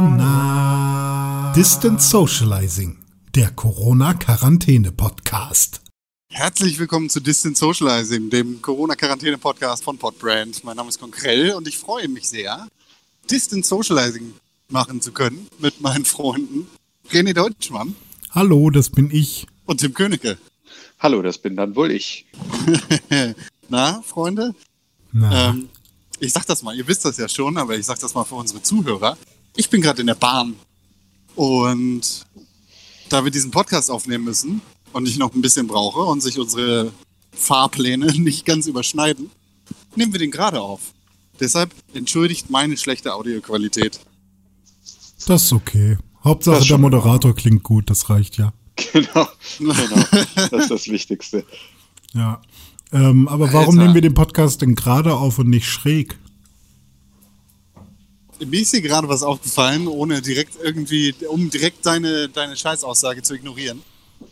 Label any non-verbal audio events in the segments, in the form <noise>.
Corona. Distant Socializing, der Corona-Quarantäne-Podcast. Herzlich willkommen zu Distant Socializing, dem Corona-Quarantäne-Podcast von Podbrand. Mein Name ist Konkrell und ich freue mich sehr, Distant Socializing machen zu können mit meinen Freunden René Deutschmann. Hallo, das bin ich. Und Tim Königke. Hallo, das bin dann wohl ich. <laughs> Na, Freunde? Na, Ähm, ich sag das mal, ihr wisst das ja schon, aber ich sag das mal für unsere Zuhörer. Ich bin gerade in der Bahn und da wir diesen Podcast aufnehmen müssen und ich noch ein bisschen brauche und sich unsere Fahrpläne <laughs> nicht ganz überschneiden, nehmen wir den gerade auf. Deshalb entschuldigt meine schlechte Audioqualität. das ist okay. Hauptsache der. Moderator klingt gut, das reicht ja. <laughs> Genau, genau. <laughs> Das ist das Wichtigste. Ja. Ähm, aber warum Alter. nehmen wir den Podcast denn gerade auf und nicht schräg? Mir ist hier gerade was aufgefallen, ohne direkt irgendwie, um direkt deine, deine Scheißaussage zu ignorieren.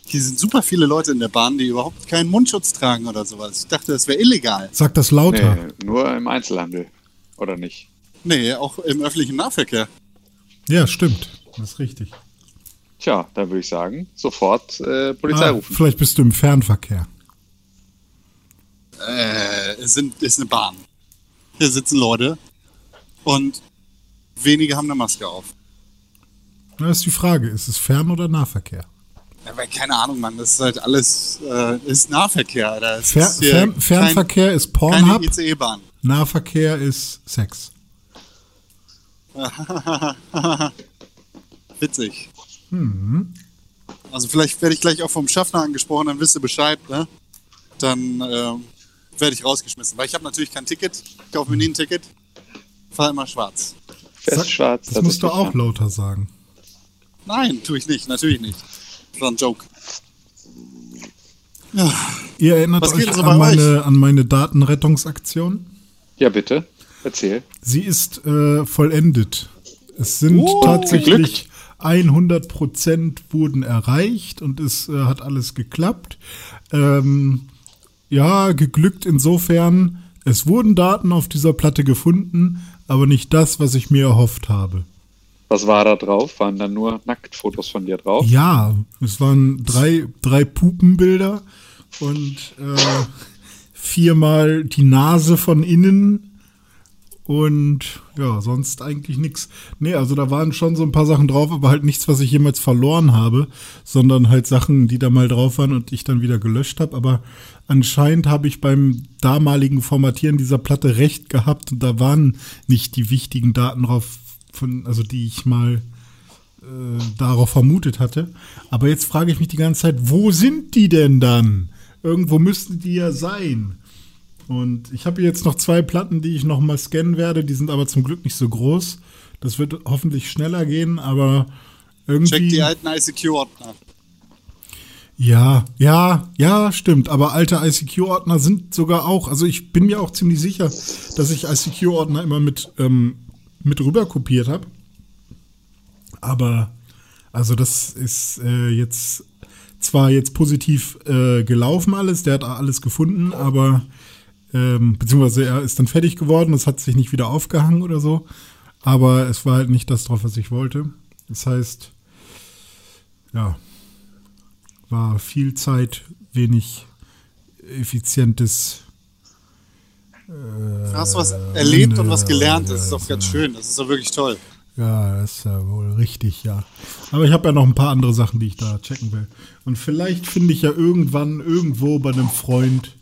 Hier sind super viele Leute in der Bahn, die überhaupt keinen Mundschutz tragen oder sowas. Ich dachte, das wäre illegal. Sag das lauter. Nee, nur im Einzelhandel. Oder nicht? Nee, auch im öffentlichen Nahverkehr. Ja, stimmt. Das ist richtig. Tja, da würde ich sagen, sofort äh, Polizei Ah, rufen. vielleicht bist du im Fernverkehr. Äh, es sind, ist eine Bahn. Hier sitzen Leute und wenige haben eine Maske auf. Das ist die Frage, ist es Fern- oder Nahverkehr? Aber keine Ahnung, Mann, das ist halt alles, äh, ist Nahverkehr. Es Fer ist Fern kein- Fernverkehr ist Keine Pornhub, ICE-Bahn. Nahverkehr ist Sex. <laughs> Witzig. Mhm. Also vielleicht werde ich gleich auch vom Schaffner angesprochen, dann wisst ihr Bescheid, ne? Dann ähm, werde ich rausgeschmissen. Weil ich habe natürlich kein Ticket, ich kaufe mir nie ein Ticket, fahre immer schwarz. Fest schwarz. Das musst du auch ja. lauter sagen. Nein, tue ich nicht, natürlich nicht. Das war ein Joke. Ihr erinnert Was euch so an meine, an meine Datenrettungsaktion? Ja, bitte. Erzähl. Sie ist äh, vollendet. Es sind Oh, tatsächlich 100 Prozent wurden erreicht und es äh, hat alles geklappt. Ähm, ja, geglückt insofern, es wurden Daten auf dieser Platte gefunden, aber nicht das, was ich mir erhofft habe. Was war da drauf? Waren da nur Nacktfotos von dir drauf? Ja, es waren drei, drei Pupenbilder und äh, viermal die Nase von innen und ja, sonst eigentlich nichts. Nee, also da waren schon so ein paar Sachen drauf, aber halt nichts, was ich jemals verloren habe, sondern halt Sachen, die da mal drauf waren und ich dann wieder gelöscht habe. Aber anscheinend habe ich beim damaligen Formatieren dieser Platte recht gehabt und da waren nicht die wichtigen Daten drauf, von, also die ich mal äh, darauf vermutet hatte. Aber jetzt frage ich mich die ganze Zeit, wo sind die denn dann? Irgendwo müssten die ja sein. Und ich habe jetzt noch zwei Platten, die ich noch mal scannen werde. Die sind aber zum Glück nicht so groß. Das wird hoffentlich schneller gehen, aber irgendwie. Check die alten ICQ-Ordner. Ja, ja, ja, stimmt. Aber alte ICQ-Ordner sind sogar auch, also ich bin mir auch ziemlich sicher, dass ich ICQ-Ordner immer mit, ähm, mit rüber kopiert habe. Aber, also das ist äh, jetzt zwar jetzt positiv äh, gelaufen alles, der hat alles gefunden, aber, ähm, beziehungsweise er ist dann fertig geworden, es hat sich nicht wieder aufgehangen oder so. Aber es war halt nicht das drauf, was ich wollte. Das heißt, ja, war viel Zeit, wenig effizientes. Du hast was erlebt und was gelernt, das ist doch ganz schön, das ist doch wirklich toll. Ja, das ist ja wohl richtig, ja. Aber ich habe ja noch ein paar andere Sachen, die ich da checken will. Und vielleicht finde ich ja irgendwann irgendwo bei einem Freund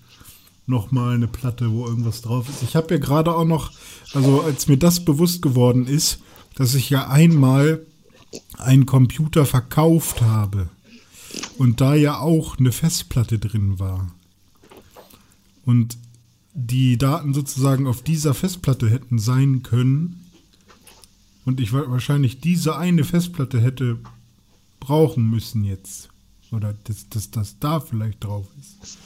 noch mal eine Platte, wo irgendwas drauf ist. Ich habe ja gerade auch noch, also als mir das bewusst geworden ist, dass ich ja einmal einen Computer verkauft habe und da ja auch eine Festplatte drin war und die Daten sozusagen auf dieser Festplatte hätten sein können und ich wa- wahrscheinlich diese eine Festplatte hätte brauchen müssen jetzt oder dass das, das da vielleicht drauf ist.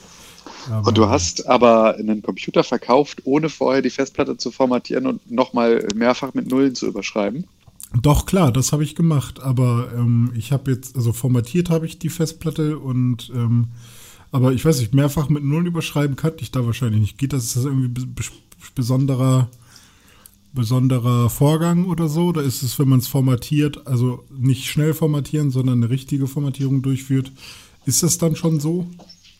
Aber Und du hast aber einen Computer verkauft, ohne vorher die Festplatte zu formatieren und nochmal mehrfach mit Nullen zu überschreiben? Doch, klar, das habe ich gemacht, aber ähm, ich habe jetzt, also formatiert habe ich die Festplatte und, ähm, aber ich weiß nicht, mehrfach mit Nullen überschreiben kann ich da wahrscheinlich nicht. Geht das, ist das irgendwie be- be- besonderer besonderer Vorgang oder so? Oder ist es, wenn man es formatiert, also nicht schnell formatieren, sondern eine richtige Formatierung durchführt? Ist das dann schon so?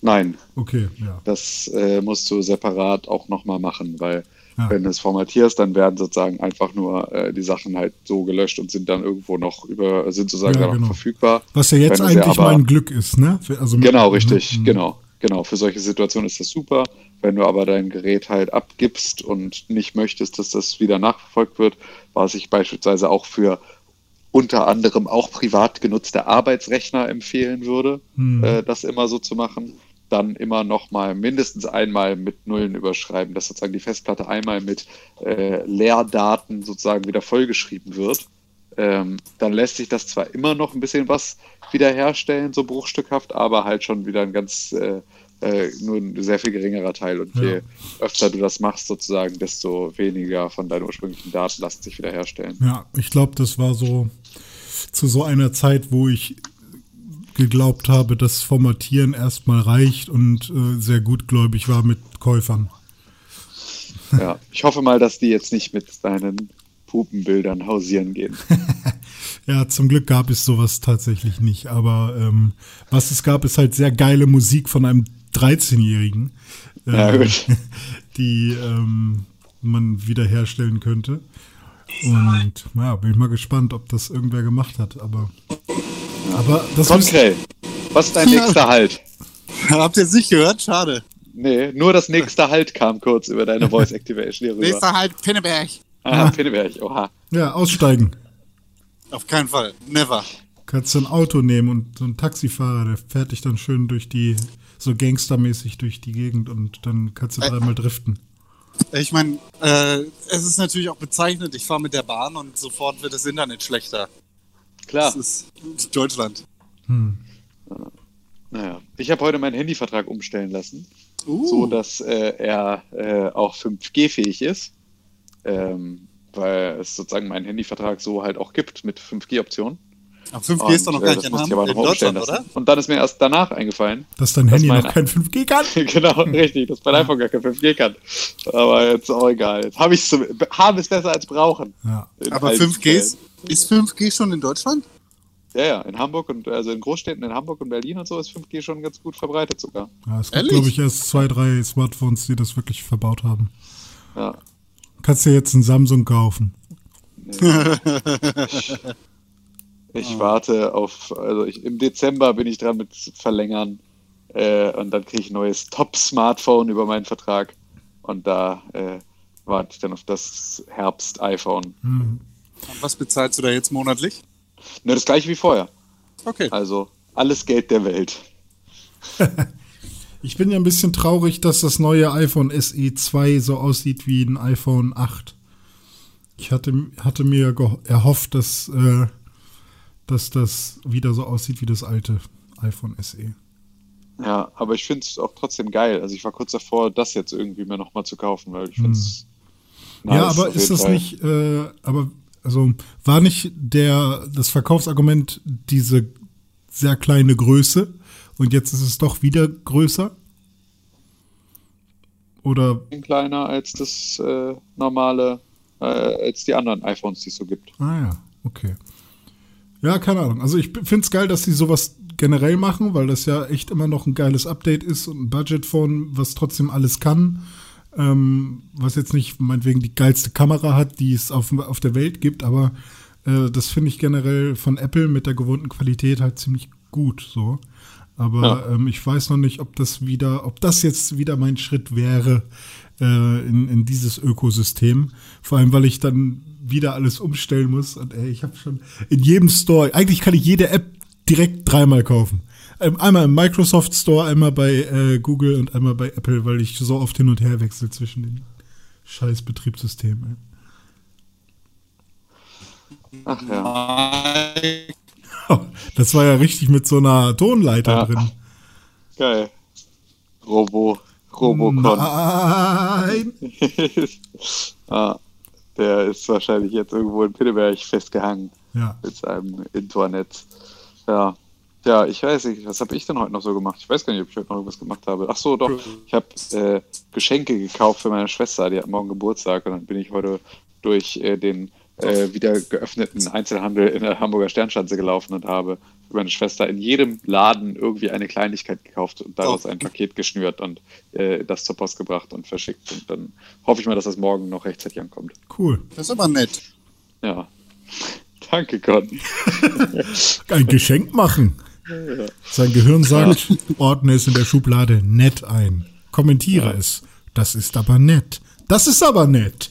Nein, Okay, ja. das äh, musst du separat auch nochmal machen, weil Ja. wenn du es formatierst, dann werden sozusagen einfach nur äh, die Sachen halt so gelöscht und sind dann irgendwo noch über, sind sozusagen Ja, dann genau. noch verfügbar. Was ja jetzt eigentlich aber- mein Glück ist, ne? Für- Also Genau, Mhm. richtig, genau. Genau, für solche Situationen ist das super. Wenn du aber dein Gerät halt abgibst und nicht möchtest, dass das wieder nachverfolgt wird, was ich beispielsweise auch für unter anderem auch privat genutzte Arbeitsrechner empfehlen würde, Hm. äh, das immer so zu machen, dann immer noch mal mindestens einmal mit Nullen überschreiben, dass sozusagen die Festplatte einmal mit äh, Leerdaten sozusagen wieder vollgeschrieben wird. Ähm, dann lässt sich das zwar immer noch ein bisschen was wiederherstellen, so bruchstückhaft, aber halt schon wieder ein ganz, äh, äh, nur ein sehr viel geringerer Teil. Und je Ja. öfter du das machst, sozusagen, desto weniger von deinen ursprünglichen Daten lassen sich wiederherstellen. Ja, ich glaube, das war so zu so einer Zeit, wo ich geglaubt habe, dass Formatieren erstmal reicht und äh, sehr gutgläubig war mit Käufern. Ja, ich hoffe mal, dass die jetzt nicht mit deinen Pupenbildern hausieren gehen. <laughs> Ja, zum Glück gab es sowas tatsächlich nicht. Aber ähm, was es gab, ist halt sehr geile Musik von einem 13-Jährigen, äh, Ja, gut. <laughs> die ähm, man wiederherstellen könnte. Und ja, bin ich mal gespannt, ob das irgendwer gemacht hat. Aber, aber das Konkrell, was ist dein Ja. <laughs> nächster Halt? Habt ihr es nicht gehört? Schade. Nee, nur das nächste Halt kam kurz über deine Voice Activation hier rüber. Nächster halt Pinneberg. Ah, Pinneberg, oha. ja aussteigen. Auf keinen Fall. Never. Kannst du ein Auto nehmen und so ein Taxifahrer, der fährt dich dann schön durch die, so gangstermäßig durch die Gegend und dann kannst du dreimal driften. Ich meine, äh, es ist natürlich auch bezeichnet, ich fahre mit der Bahn und sofort wird das Internet schlechter. Klar. Das ist Deutschland. Hm. Naja, ich habe heute meinen Handyvertrag umstellen lassen, Uh, so dass äh, er äh, auch 5G-fähig ist, ähm, weil es sozusagen meinen Handyvertrag so halt auch gibt mit 5G-Optionen. aber 5G ist doch noch Und, gar äh, nicht das in, musste ich Ham- aber in noch umstellen Deutschland, oder? Und dann ist mir erst danach eingefallen, Dass dein Das Handy meine- noch kein 5G kann? <laughs> genau, <laughs> richtig, dass mein iPhone gar kein 5G kann. Aber jetzt auch egal. Jetzt habe ich es haben ist besser als brauchen. Ja. Aber allen 5G Fällen. ist, ist 5G schon in Deutschland? Ja, ja, in Hamburg und also in Großstädten in Hamburg und Berlin und so ist 5G schon ganz gut verbreitet sogar. ja es gibt, glaube ich, erst zwei, drei Smartphones, die das wirklich verbaut haben. Ja. Kannst dir jetzt ein Samsung kaufen. Ich warte auf, also ich, im Dezember bin ich dran mit verlängern äh, und dann kriege ich ein neues Top-Smartphone über meinen Vertrag und da äh, warte ich dann auf das Herbst-iPhone. Hm. Und was bezahlst du da jetzt monatlich? Nur das gleiche wie vorher. Okay. Also alles Geld der Welt. <laughs> Ich bin ja ein bisschen traurig, dass das neue iPhone SE 2 so aussieht wie ein iPhone 8. Ich hatte, hatte mir erhofft, dass, äh, dass das wieder so aussieht wie das alte iPhone. SE. Ja, aber ich finde es auch trotzdem geil. Also ich war kurz davor, das jetzt irgendwie mir nochmal zu kaufen, weil ich finde es Hm. ja, aber ist das nicht, äh, aber also war nicht der das Verkaufsargument diese sehr kleine Größe und jetzt ist es doch wieder größer? Oder kleiner als das äh, normale, äh, als die anderen iPhones, die es so gibt. Ah ja, okay. Ja, keine Ahnung. Also ich finde es geil, dass sie sowas generell machen, weil das ja echt immer noch ein geiles Update ist und ein Budgetphone, was trotzdem alles kann. Ähm, was jetzt nicht meinetwegen die geilste Kamera hat, die es auf, auf der Welt gibt, aber äh, das finde ich generell von Apple mit der gewohnten Qualität halt ziemlich gut so. Aber Ja. ähm, ich weiß noch nicht, ob das wieder, ob das jetzt wieder mein Schritt wäre äh, in, in dieses Ökosystem. Vor allem, weil ich dann wieder alles umstellen muss. Und ey, ich habe schon in jedem Store, eigentlich kann ich jede App direkt dreimal kaufen. Ähm, Einmal im Microsoft Store, einmal bei äh, Google und einmal bei Apple, weil ich so oft hin und her wechsle zwischen den scheiß Betriebssystemen. Ach ja, <laughs> Das war ja richtig mit so einer Tonleiter Ja. drin. geil. Robo, Robocon. Nein! <laughs> ah, der ist wahrscheinlich jetzt irgendwo in Pinneberg festgehangen Ja. mit seinem Internet. Ja. Ja, ich weiß nicht, was habe ich denn heute noch so gemacht? Ich weiß gar nicht, ob ich heute noch irgendwas gemacht habe. Ach so, doch. Ich habe äh, Geschenke gekauft für meine Schwester, die hat morgen Geburtstag und dann bin ich heute durch äh, den äh, wieder geöffneten Einzelhandel in der Hamburger Sternschanze gelaufen und habe für meine Schwester in jedem Laden irgendwie eine Kleinigkeit gekauft und daraus Oh. ein Paket geschnürt und äh, das zur Post gebracht und verschickt. Und dann hoffe ich mal, dass das morgen noch rechtzeitig ankommt. Cool. Das ist aber nett. Ja. <laughs> Danke, Gott. <laughs> Ein Geschenk machen. Sein Gehirn sagt, ordne es in der Schublade nett ein. Kommentiere es. Das ist aber nett. Das ist aber nett.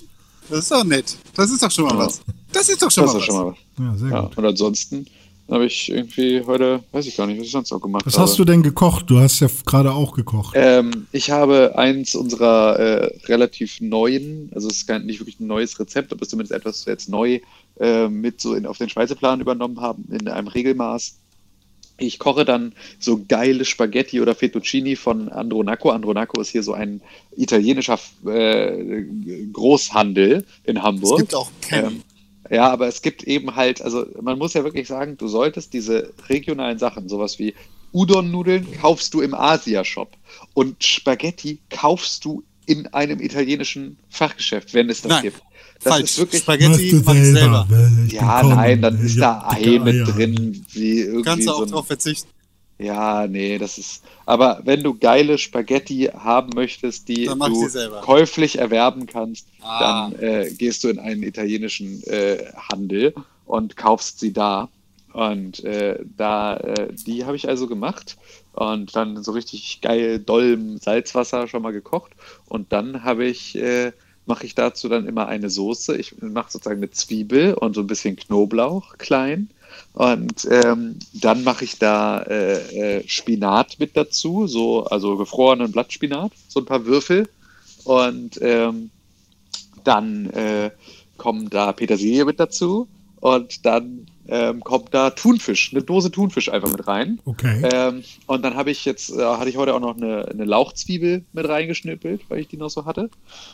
Das ist doch nett. Das ist doch schon mal Ja. was. Das ist doch schon Das mal ist was. schon mal was. Ja, sehr Ja. gut. Und ansonsten habe ich irgendwie heute, weiß ich gar nicht, was ich sonst noch gemacht Was habe. hast du denn gekocht? Du hast ja gerade auch gekocht. Ähm, ich habe eins unserer äh, relativ neuen, also es ist kein, nicht wirklich ein neues Rezept, aber es ist zumindest etwas, was wir jetzt neu äh, mit so in, auf den Speiseplan übernommen haben, in einem Regelmaß. Ich koche dann so geile Spaghetti oder Fettuccini von Andronaco. Andronaco ist hier so ein italienischer äh, Großhandel in Es Hamburg. gibt auch Kenny. Ähm, ja, aber es gibt eben halt, also man muss ja wirklich sagen, du solltest diese regionalen Sachen, sowas wie Udon-Nudeln kaufst du im Asia-Shop und Spaghetti kaufst du in einem italienischen Fachgeschäft, wenn es das Nein, gibt. Das Falsch. ist wirklich, Spaghetti mach ich selber. Ich ja, nein, dann ist da Ei mit Eier. drin, wie irgendwie Kannst du so auch ein, drauf verzichten. ja, nee, das ist. Aber wenn du geile Spaghetti haben möchtest, die du käuflich erwerben kannst, Ah. dann äh, gehst du in einen italienischen äh, Handel und kaufst sie da. Und äh, da, äh, die habe ich also gemacht und dann so richtig geil doll Salzwasser schon mal gekocht. Und dann habe ich, äh, mache ich dazu dann immer eine Soße. Ich mache sozusagen eine Zwiebel und so ein bisschen Knoblauch klein. Und ähm, dann mache ich da äh, äh, Spinat mit dazu, so, also gefrorenen Blattspinat, so ein paar Würfel. Und ähm, dann äh, kommen da Petersilie mit dazu. Und dann ähm, kommt da Thunfisch, eine Dose Thunfisch einfach mit rein. Okay. Ähm, und dann habe ich jetzt, äh, hatte ich heute auch noch eine, eine Lauchzwiebel mit reingeschnippelt, weil ich die noch so hatte.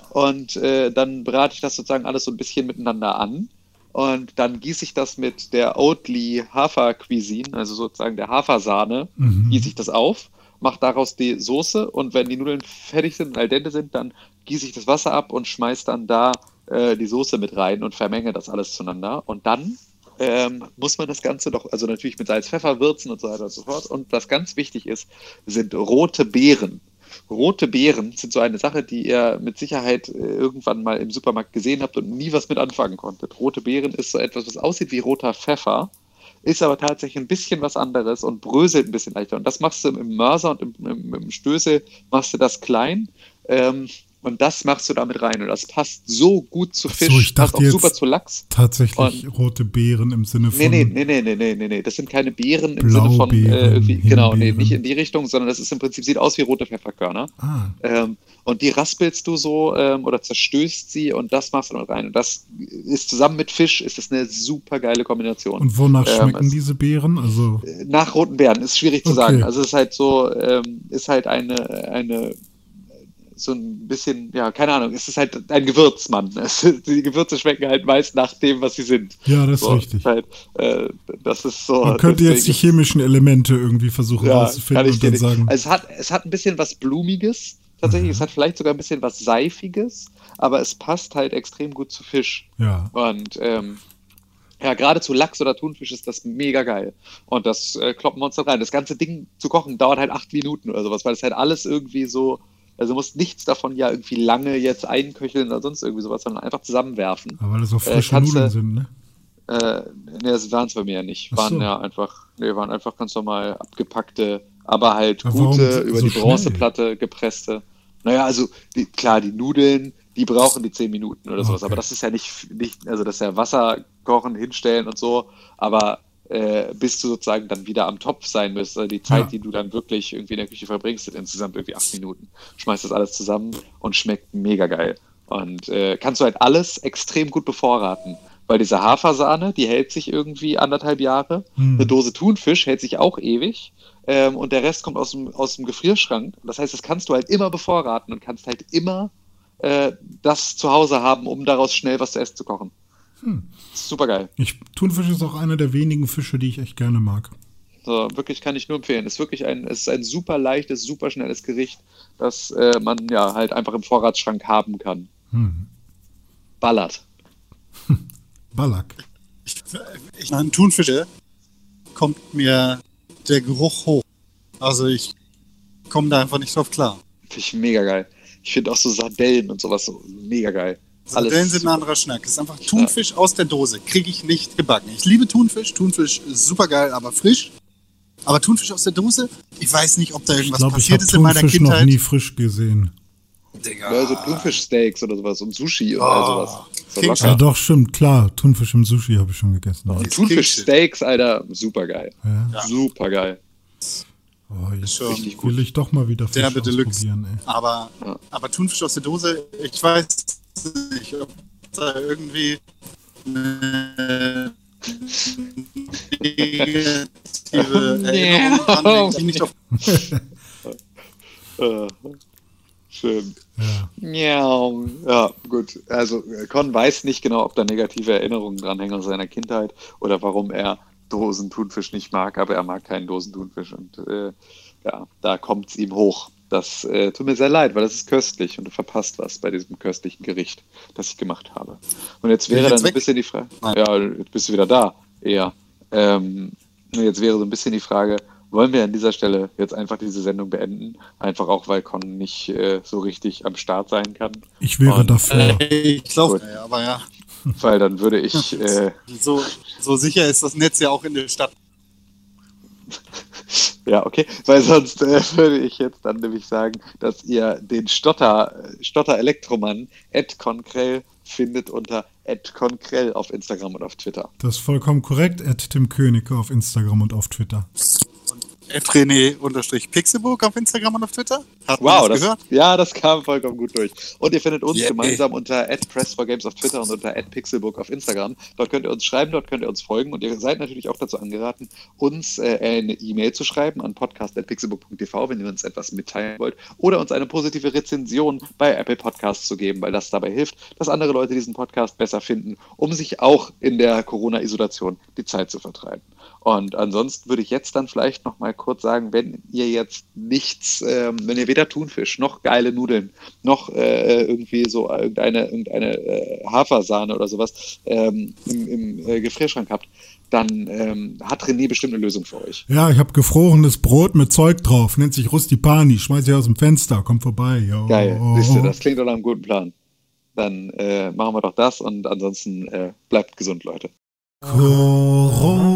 Und äh, dann brate ich das sozusagen alles so ein bisschen miteinander an. Und dann gieße ich das mit der Oatly Hafer Cuisine, also sozusagen der Hafersahne, Mhm. gieße ich das auf, mache daraus die Soße und wenn die Nudeln fertig sind und al dente sind, dann gieße ich das Wasser ab und schmeiß dann da äh, die Soße mit rein und vermenge das alles zueinander. Und dann ähm, muss man das Ganze doch, also natürlich mit Salz, Pfeffer würzen und so weiter und so fort. Und was ganz wichtig ist, sind rote Beeren. Rote Beeren sind so eine Sache, die ihr mit Sicherheit äh, irgendwann mal im Supermarkt gesehen habt und nie was mit anfangen konntet. Rote Beeren ist so etwas, was aussieht wie roter Pfeffer, ist aber tatsächlich ein bisschen was anderes und bröselt ein bisschen leichter. Und das machst du im Mörser und im, im, im Stößel machst du das klein. Ähm, und das machst du damit rein. Und das passt so gut zu Ach so, Fisch, ich dachte passt auch jetzt- super zu Lachs. Tatsächlich rote Beeren im Sinne von. Nee, nee, nee, nee, nee, nee, nee. Das sind keine Beeren im Sinne von, äh, irgendwie, genau, nee, nicht in die Richtung, sondern das ist im Prinzip, sieht aus wie rote Pfefferkörner. Ah, Ähm, und die raspelst du so ähm, oder zerstößt sie und das machst du noch rein. Und das ist zusammen mit Fisch, ist das eine super geile Kombination. und wonach Ähm, schmecken es- diese Beeren? Also, Nach roten Beeren ist schwierig zu Okay. sagen. Also es ist halt so, ähm, ist halt eine, eine so ein bisschen, ja, keine Ahnung, es ist halt ein Gewürzmann. <laughs> Es, die Gewürze schmecken halt meist nach dem, was sie sind. ja, das ist So, richtig. Halt, äh, das ist so. Man könnte jetzt die deswegen- chemischen Elemente irgendwie versuchen ja, rauszufinden und dann nicht. sagen. Also es hat, es hat ein bisschen was Blumiges, tatsächlich. Mhm. Es hat vielleicht sogar ein bisschen was Seifiges, aber es passt halt extrem gut zu Fisch. ja. Und ähm, ja, gerade zu Lachs oder Thunfisch ist das mega geil. Und das äh, kloppen wir uns dann rein. Das ganze Ding zu kochen dauert halt acht Minuten oder sowas, weil es halt alles irgendwie so, also du musst nichts davon ja irgendwie lange jetzt einköcheln oder sonst irgendwie sowas, sondern einfach zusammenwerfen. Aber weil das auch Äh, frische kannst Nudeln du- sind, ne? Äh, nee, das waren es bei mir ja nicht. Ach Waren so. ja einfach, nee, waren einfach ganz normal abgepackte, aber halt Aber gute, so über die schnell? Bronzeplatte gepresste. Naja, also die, klar, die Nudeln, die brauchen die zehn Minuten oder sowas, Okay. aber das ist ja nicht, nicht, also das ist ja Wasser kochen, hinstellen und so, aber äh, bis du sozusagen dann wieder am Topf sein müsst, also die Zeit, Ja. die du dann wirklich irgendwie in der Küche verbringst, sind insgesamt irgendwie acht Minuten. Schmeißt das alles zusammen und schmeckt mega geil. Und äh, kannst du halt alles extrem gut bevorraten. Weil diese Hafersahne, die hält sich irgendwie anderthalb Jahre. Hm. Eine Dose Thunfisch hält sich auch ewig. Ähm, und der Rest kommt aus dem, aus dem Gefrierschrank. Das heißt, das kannst du halt immer bevorraten und kannst halt immer äh, das zu Hause haben, um daraus schnell was zu essen zu kochen. Hm. Super geil. Ich, Thunfisch ist auch einer der wenigen Fische, die ich echt gerne mag. So, wirklich kann ich nur empfehlen. Ist wirklich ein, es ist ein super leichtes, super schnelles Gericht, das äh, man ja halt einfach im Vorratsschrank haben kann. Hm. Ballert. <laughs> Ballack. Ich, ich an Thunfische kommt mir der Geruch hoch. Also ich komme da einfach nicht drauf klar. Finde ich mega geil. Ich finde auch so Sardellen und sowas so mega geil. Sardellen sind ein anderer Schnack. Das ist einfach Thunfisch ja. aus der Dose. Kriege ich nicht gebacken. Ich liebe Thunfisch. Thunfisch ist super geil, aber frisch. Aber Thunfisch aus der Dose, ich weiß nicht, ob da irgendwas glaub, passiert ist in meiner Kindheit. Ich habe noch nie frisch gesehen. Digga. Ja, so Thunfischsteaks oder sowas und Sushi oh, all sowas. ja, doch, stimmt, klar. Thunfisch im Sushi habe ich schon gegessen. Ja. Thunfischsteaks, Alter, super geil. Ja. Super geil. Oh, jetzt richtig will ich doch mal wieder Fisch Der ausprobieren, ey. Aber, aber Thunfisch aus der Dose, ich weiß nicht, ob da irgendwie eine negative Erinnerung dran, ich nicht auf <laughs> Schön. Ja. ja, gut. Also Con weiß nicht genau, ob da negative Erinnerungen dranhängen aus seiner Kindheit oder warum er Dosentunfisch nicht mag, aber er mag keinen Dosentunfisch und äh, ja, da kommt es ihm hoch. Das äh, tut mir sehr leid, weil das ist köstlich und du verpasst was bei diesem köstlichen Gericht, das ich gemacht habe. Und jetzt wäre jetzt dann ein bisschen die Frage, ja, jetzt bist du wieder da, eher. Ähm, jetzt wäre so ein bisschen die Frage, wollen wir an dieser Stelle jetzt einfach diese Sendung beenden. Einfach auch, weil Con nicht äh, so richtig am Start sein kann. Ich wäre Und, dafür. Äh, ich glaube, ja, aber ja. Weil dann würde ich. <laughs> Äh, so, so sicher ist das Netz ja auch in der Stadt. Ja, okay, weil sonst äh, <laughs> würde ich jetzt dann nämlich sagen, dass ihr den Stotter, Stotter Elektromann, Ed Konkrell, findet unter Ed Konkrell auf Instagram und auf Twitter. Das ist vollkommen korrekt, Ed Tim König auf Instagram und auf Twitter. René-Pixelburg auf Instagram und auf Twitter. Hat wow, das, gehört? ja, das kam vollkommen gut durch. Und ihr findet uns yeah, gemeinsam ey. unter @press4games auf Twitter und unter @pixelburg auf Instagram. Dort könnt ihr uns schreiben, dort könnt ihr uns folgen und ihr seid natürlich auch dazu angeraten, uns äh, eine E-Mail zu schreiben an podcast@pixelburg.tv, wenn ihr uns etwas mitteilen wollt oder uns eine positive Rezension bei Apple Podcasts zu geben, weil das dabei hilft, dass andere Leute diesen Podcast besser finden, um sich auch in der Corona-Isolation die Zeit zu vertreiben. Und ansonsten würde ich jetzt dann vielleicht noch mal kurz sagen, wenn ihr jetzt nichts, ähm, wenn ihr weder Thunfisch noch geile Nudeln noch äh, irgendwie so irgendeine, irgendeine äh, Hafersahne oder sowas ähm, im, im äh, Gefrierschrank habt, dann ähm, hat René bestimmt eine Lösung für euch. Ja, ich habe gefrorenes Brot mit Zeug drauf, nennt sich Rustipani, schmeiß ich aus dem Fenster, kommt vorbei. Jo. Geil, siehst du, das klingt doch nach einem guten Plan. Dann äh, machen wir doch das und ansonsten äh, bleibt gesund, Leute. Corona.